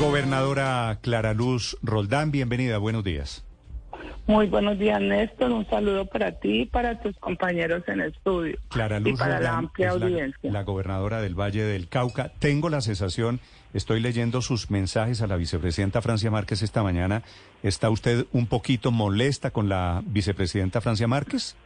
Gobernadora Clara Luz Roldán, bienvenida, buenos días. Muy buenos días, Néstor. Un saludo para ti y para tus compañeros en estudio. Clara Luz y para la amplia es la- audiencia. La, gobernadora del Valle del Cauca. Tengo la sensación, estoy leyendo sus mensajes a la vicepresidenta Francia Márquez esta mañana. ¿Está usted un poquito molesta con la vicepresidenta Francia Márquez?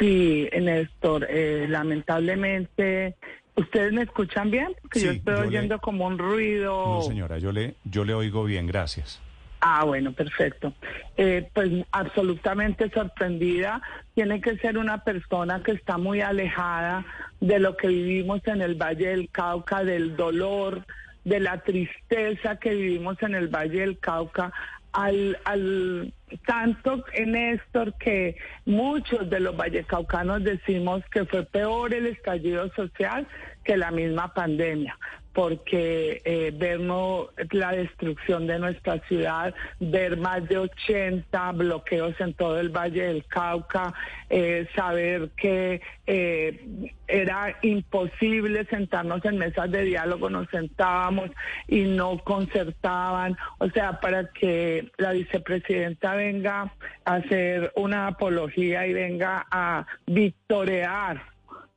Sí, Néstor. eh, lamentablemente, ¿ustedes me escuchan bien? Porque yo estoy yo le- oyendo como un ruido. No, señora, yo le, yo le oigo bien, gracias. Ah, bueno, perfecto. Eh, pues absolutamente sorprendida. Tiene que ser una persona que está muy alejada de lo que vivimos en el Valle del Cauca, del dolor, de la tristeza que vivimos en el Valle del Cauca. Al, al tanto, Néstor, que muchos de los vallecaucanos decimos que fue peor el estallido social que la misma pandemia porque eh, vernos la destrucción de nuestra ciudad, ver más de 80 bloqueos en todo el Valle del Cauca, eh, saber que eh, era imposible sentarnos en mesas de diálogo, nos sentábamos y no concertaban, o sea, para que la vicepresidenta venga a hacer una apología y venga a victorear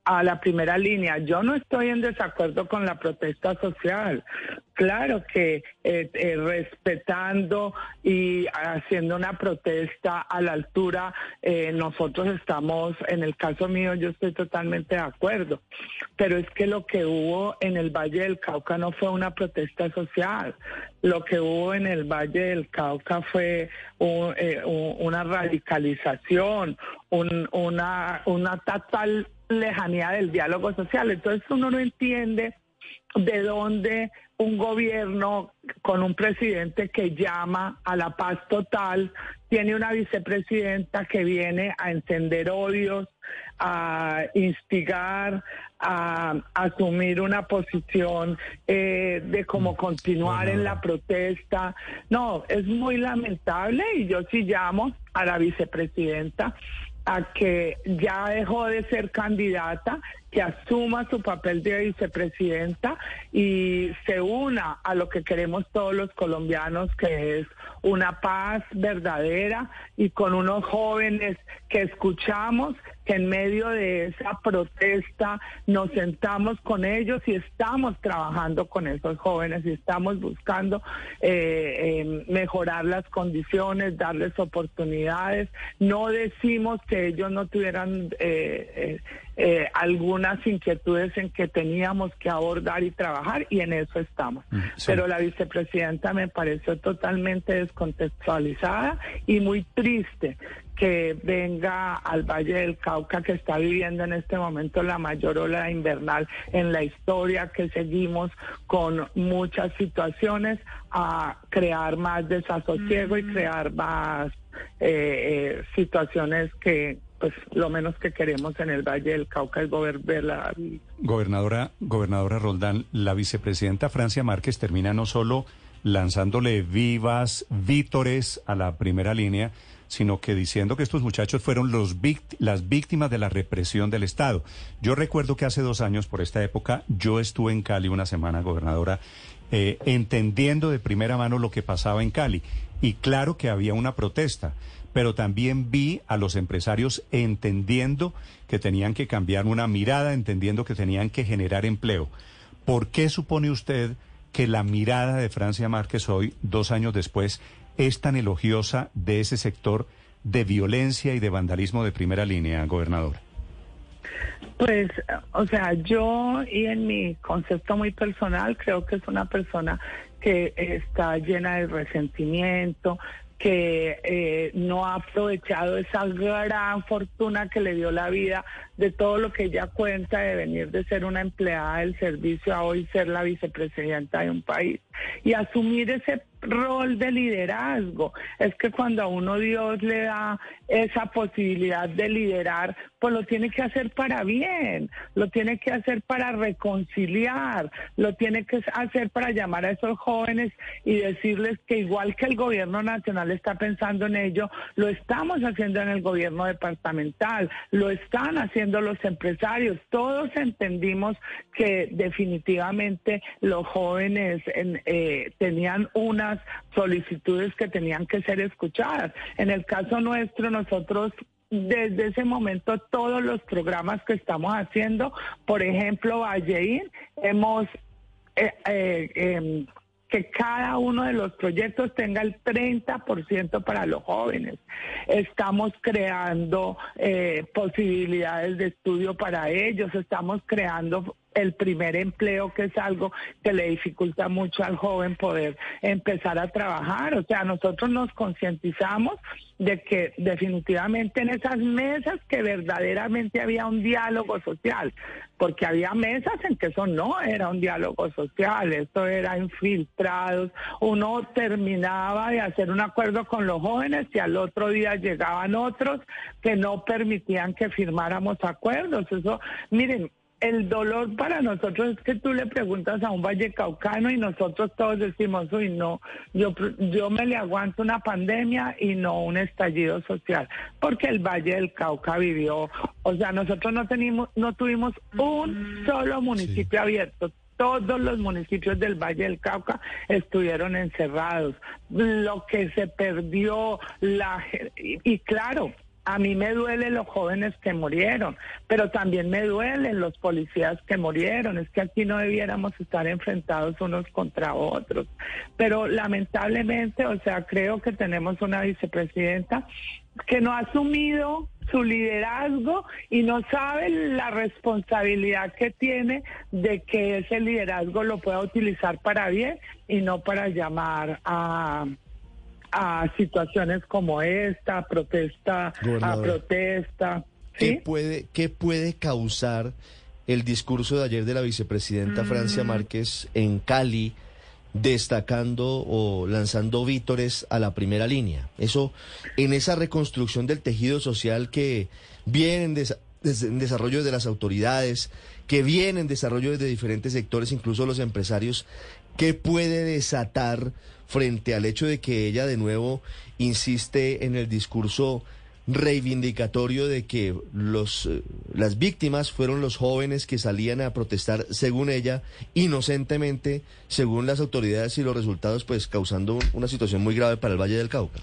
a la primera línea. Yo no estoy en desacuerdo con la protesta social. Claro que eh, eh, respetando y haciendo una protesta a la altura, eh, nosotros estamos, en el caso mío, yo estoy totalmente de acuerdo. Pero es que lo que hubo en el Valle del Cauca no fue una protesta social. Lo que hubo en el Valle del Cauca fue un- un- una radicalización, un- una, una total lejanía del diálogo social. Entonces uno no entiende de dónde un gobierno con un presidente que llama a la paz total tiene una vicepresidenta que viene a encender odios, a instigar, a, asumir una posición eh, de cómo continuar en la protesta. No, es muy lamentable y yo sí llamo a la vicepresidenta a que ya dejó de ser candidata, que asuma su papel de vicepresidenta y se una a lo que queremos todos los colombianos, que es una paz verdadera y con unos jóvenes que escuchamos, que en medio de esa protesta nos sentamos con ellos y estamos trabajando con esos jóvenes y estamos buscando eh, eh, mejorar las condiciones, darles oportunidades. No decimos que ellos no tuvieran eh, eh, algunas inquietudes en que teníamos que abordar y trabajar y en eso estamos. Mm, sí. Pero la vicepresidenta me pareció totalmente descontextualizada y muy triste que venga al Valle del Cauca que está viviendo en este momento la mayor ola invernal en la historia, que seguimos con muchas situaciones a crear más desasosiego y crear más eh, eh, situaciones que pues lo menos que queremos en el Valle del Cauca es gober- ver la Gobernadora, gobernadora Roldán, la vicepresidenta Francia Márquez termina no solo lanzándole vivas vítores a la primera línea, sino que diciendo que estos muchachos fueron las víctimas de la represión del Estado. Yo recuerdo que hace dos años, por esta época, yo estuve en Cali una semana, gobernadora, eh, entendiendo de primera mano lo que pasaba en Cali. Y claro que había una protesta, pero también vi a los empresarios entendiendo que tenían que cambiar una mirada, entendiendo que tenían que generar empleo. ¿Por qué supone usted que la mirada de Francia Márquez hoy, dos años después, es tan elogiosa de ese sector de violencia y de vandalismo de primera línea, gobernador? Pues, o sea, yo y en mi concepto muy personal creo que es una persona que está llena de resentimiento, que eh, no ha aprovechado esa gran fortuna que le dio la vida de todo lo que ella cuenta de venir de ser una empleada del servicio a hoy ser la vicepresidenta de un país y asumir ese rol de liderazgo. Es que cuando a uno Dios le da esa posibilidad de liderar, pues lo tiene que hacer para bien, lo tiene que hacer para reconciliar, lo tiene que hacer para llamar a esos jóvenes y decirles que igual que el gobierno nacional está pensando en ello, lo estamos haciendo en el gobierno departamental, lo están haciendo los empresarios. Todos entendimos que definitivamente los jóvenes eh, tenían unas solicitudes que tenían que ser escuchadas. En el caso nuestro, nosotros desde ese momento todos los programas que estamos haciendo, por ejemplo, Valleín, hemos eh, eh, em, que cada uno de los proyectos tenga el 30% para los jóvenes. Estamos creando eh, posibilidades de estudio para ellos, estamos creando el primer empleo, que es algo que le dificulta mucho al joven poder empezar a trabajar. O sea, nosotros nos concientizamos de que definitivamente en esas mesas que verdaderamente había un diálogo social, porque había mesas en que eso no era un diálogo social, eso era infiltrados, uno terminaba de hacer un acuerdo con los jóvenes y al otro día llegaban otros que no permitían que firmáramos acuerdos. Eso, miren, el dolor para nosotros es que tú le preguntas a un valle caucano y nosotros todos decimos, uy, no, yo, yo me le aguanto una pandemia y no un estallido social, porque el Valle del Cauca vivió, o sea, nosotros no, tenimos, no tuvimos un solo municipio abierto, todos los municipios del Valle del Cauca estuvieron encerrados. Lo que se perdió, la y claro, a mí me duelen los jóvenes que murieron, pero también me duelen los policías que murieron. Es que aquí no debiéramos estar enfrentados unos contra otros. Pero lamentablemente, o sea, creo que tenemos una vicepresidenta que no ha asumido su liderazgo y no sabe la responsabilidad que tiene de que ese liderazgo lo pueda utilizar para bien y no para llamar a a situaciones como esta, protesta a protesta. ¿Qué, puede, ¿Qué puede causar el discurso de ayer de la vicepresidenta Francia mm. Márquez en Cali? destacando o lanzando vítores a la primera línea. Eso, en esa reconstrucción del tejido social que viene en, en desarrollo de las autoridades, que viene en desarrollo desde diferentes sectores, incluso los empresarios, ¿qué puede desatar frente al hecho de que ella de nuevo insiste en el discurso reivindicatorio de que los eh, las víctimas fueron los jóvenes que salían a protestar según ella inocentemente según las autoridades y los resultados pues causando una situación muy grave para el Valle del Cauca.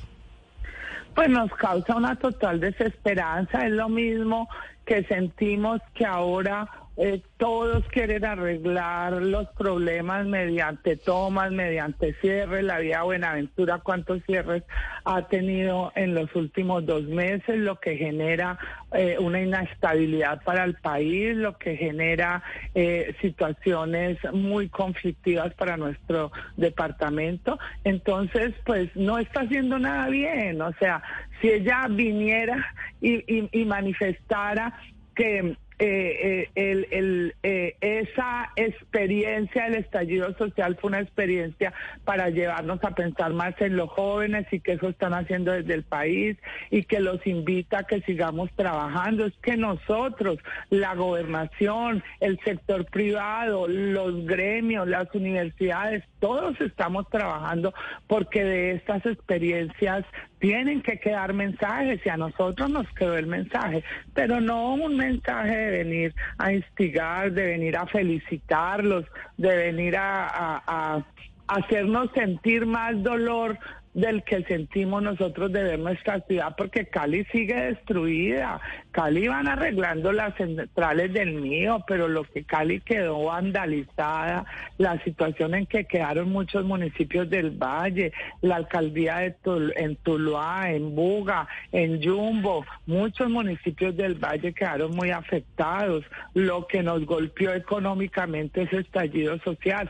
Pues nos causa una total desesperanza, es lo mismo que sentimos que ahora eh, todos quieren arreglar los problemas mediante tomas, mediante cierres. La vía Buenaventura, cuántos cierres ha tenido en los últimos dos meses, lo que genera eh, una inestabilidad para el país, lo que genera eh, situaciones muy conflictivas para nuestro departamento. Entonces, pues no está haciendo nada bien. O sea, si ella viniera y manifestara que eh, eh, el, eh, esa experiencia del estallido social fue una experiencia para llevarnos a pensar más en los jóvenes y que eso están haciendo desde el país y que los invita a que sigamos trabajando. Es que nosotros, la gobernación, el sector privado, los gremios, las universidades, todos estamos trabajando porque de estas experiencias tienen que quedar mensajes y a nosotros nos quedó el mensaje, pero no un mensaje de venir a instigar, de venir a felicitarlos, de venir a, a hacernos sentir más dolor del que sentimos nosotros de ver nuestra ciudad, porque Cali sigue destruida. Cali van arreglando las centrales del mío, pero lo que Cali quedó vandalizada, la situación en que quedaron muchos municipios del Valle, la alcaldía de en Tuluá, en Buga, en Yumbo, muchos municipios del Valle quedaron muy afectados. Lo que nos golpeó económicamente es estallido social.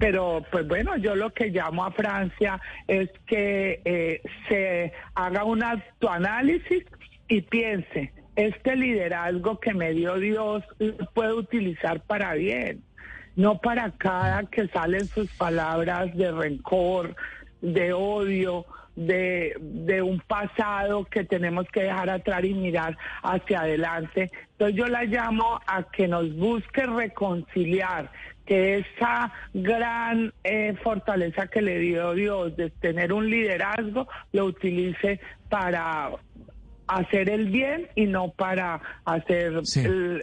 Pero pues bueno, yo lo que llamo a Francia es que eh, se haga un autoanálisis y piense, este liderazgo que me dio Dios lo puedo utilizar para bien, no para cada que salen sus palabras de rencor, de odio, de, de, un pasado que tenemos que dejar atrás y mirar hacia adelante. Entonces yo la llamo a que nos busque reconciliar, que esa gran eh, fortaleza que le dio Dios de tener un liderazgo lo utilice para hacer el bien y no para hacer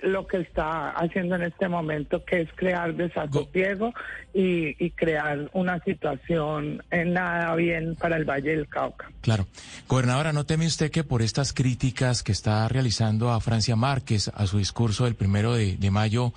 lo que está haciendo en este momento, que es crear desasosiego y, y crear una situación en nada bien para el Valle del Cauca. Claro. Gobernadora, ¿no teme usted que por estas críticas que está realizando a Francia Márquez a su discurso del primero de, de mayo,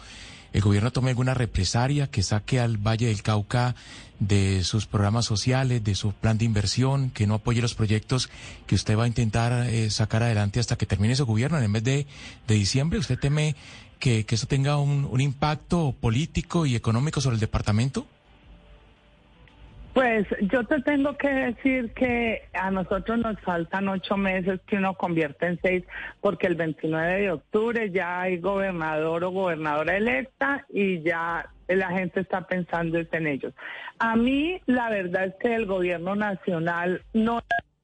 el gobierno tome alguna represaria que saque al Valle del Cauca de sus programas sociales, de su plan de inversión, que no apoye los proyectos que usted va a intentar eh, sacar adelante hasta que termine su gobierno en el mes de, de diciembre? ¿Usted teme que, que eso tenga un, un impacto político y económico sobre el departamento? Pues yo te tengo que decir que a nosotros nos faltan ocho meses que uno convierte en seis, porque el 29 de octubre ya hay gobernador o gobernadora electa y ya la gente está pensando en ellos. A mí la verdad es que el gobierno nacional no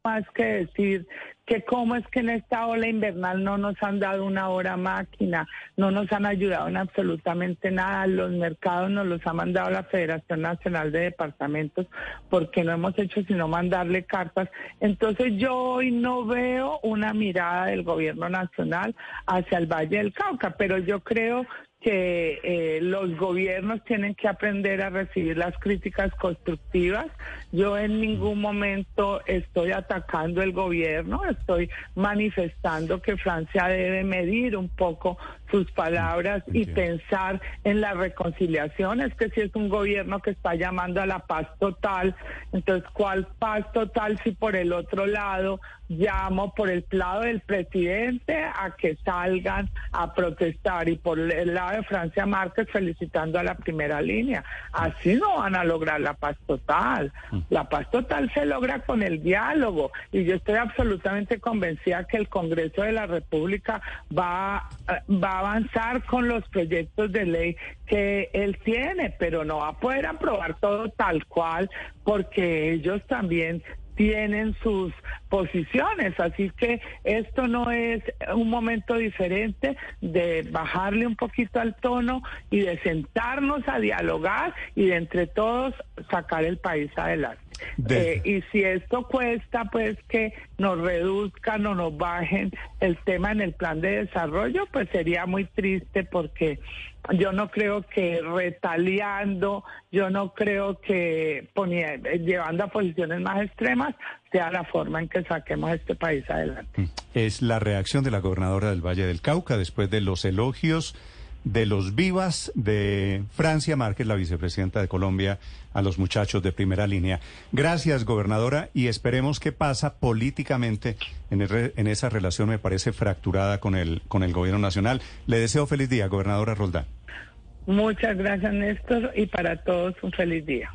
más que decir que cómo es que en esta ola invernal no nos han dado una hora máquina, no nos han ayudado en absolutamente nada, los mercados nos los ha mandado la Federación Nacional de Departamentos porque no hemos hecho sino mandarle cartas. Entonces yo hoy no veo una mirada del gobierno nacional hacia el Valle del Cauca, pero yo creo que eh, los gobiernos tienen que aprender a recibir las críticas constructivas. Yo en ningún momento estoy atacando el gobierno, estoy manifestando que Francia debe medir un poco sus palabras y pensar en la reconciliación. Es que si es un gobierno que está llamando a la paz total, entonces ¿cuál paz total si por el otro lado llamo por el lado del presidente a que salgan a protestar y por el lado de Francia Márquez felicitando a la primera línea. Así no van a lograr la paz total. Mm. La paz total se logra con el diálogo y yo estoy absolutamente convencida que el Congreso de la República va, va avanzar con los proyectos de ley que él tiene, pero no va a poder aprobar todo tal cual porque ellos también tienen sus posiciones, así que esto no es un momento diferente de bajarle un poquito al tono y de sentarnos a dialogar y de entre todos sacar el país adelante. Eh, y si esto cuesta, pues que nos reduzcan o nos bajen el tema en el plan de desarrollo, pues sería muy triste porque yo no creo que retaliando, yo no creo que llevando a posiciones más extremas sea la forma en que saquemos este país adelante. Mm. Es la reacción de la gobernadora del Valle del Cauca después de los elogios de los vivas de Francia Márquez, la vicepresidenta de Colombia, a los muchachos de primera línea. Gracias, gobernadora, y esperemos qué pasa políticamente en, en esa relación, me parece fracturada con el, con el gobierno nacional. Le deseo feliz día, gobernadora Roldán. Muchas gracias, Néstor, y para todos un feliz día.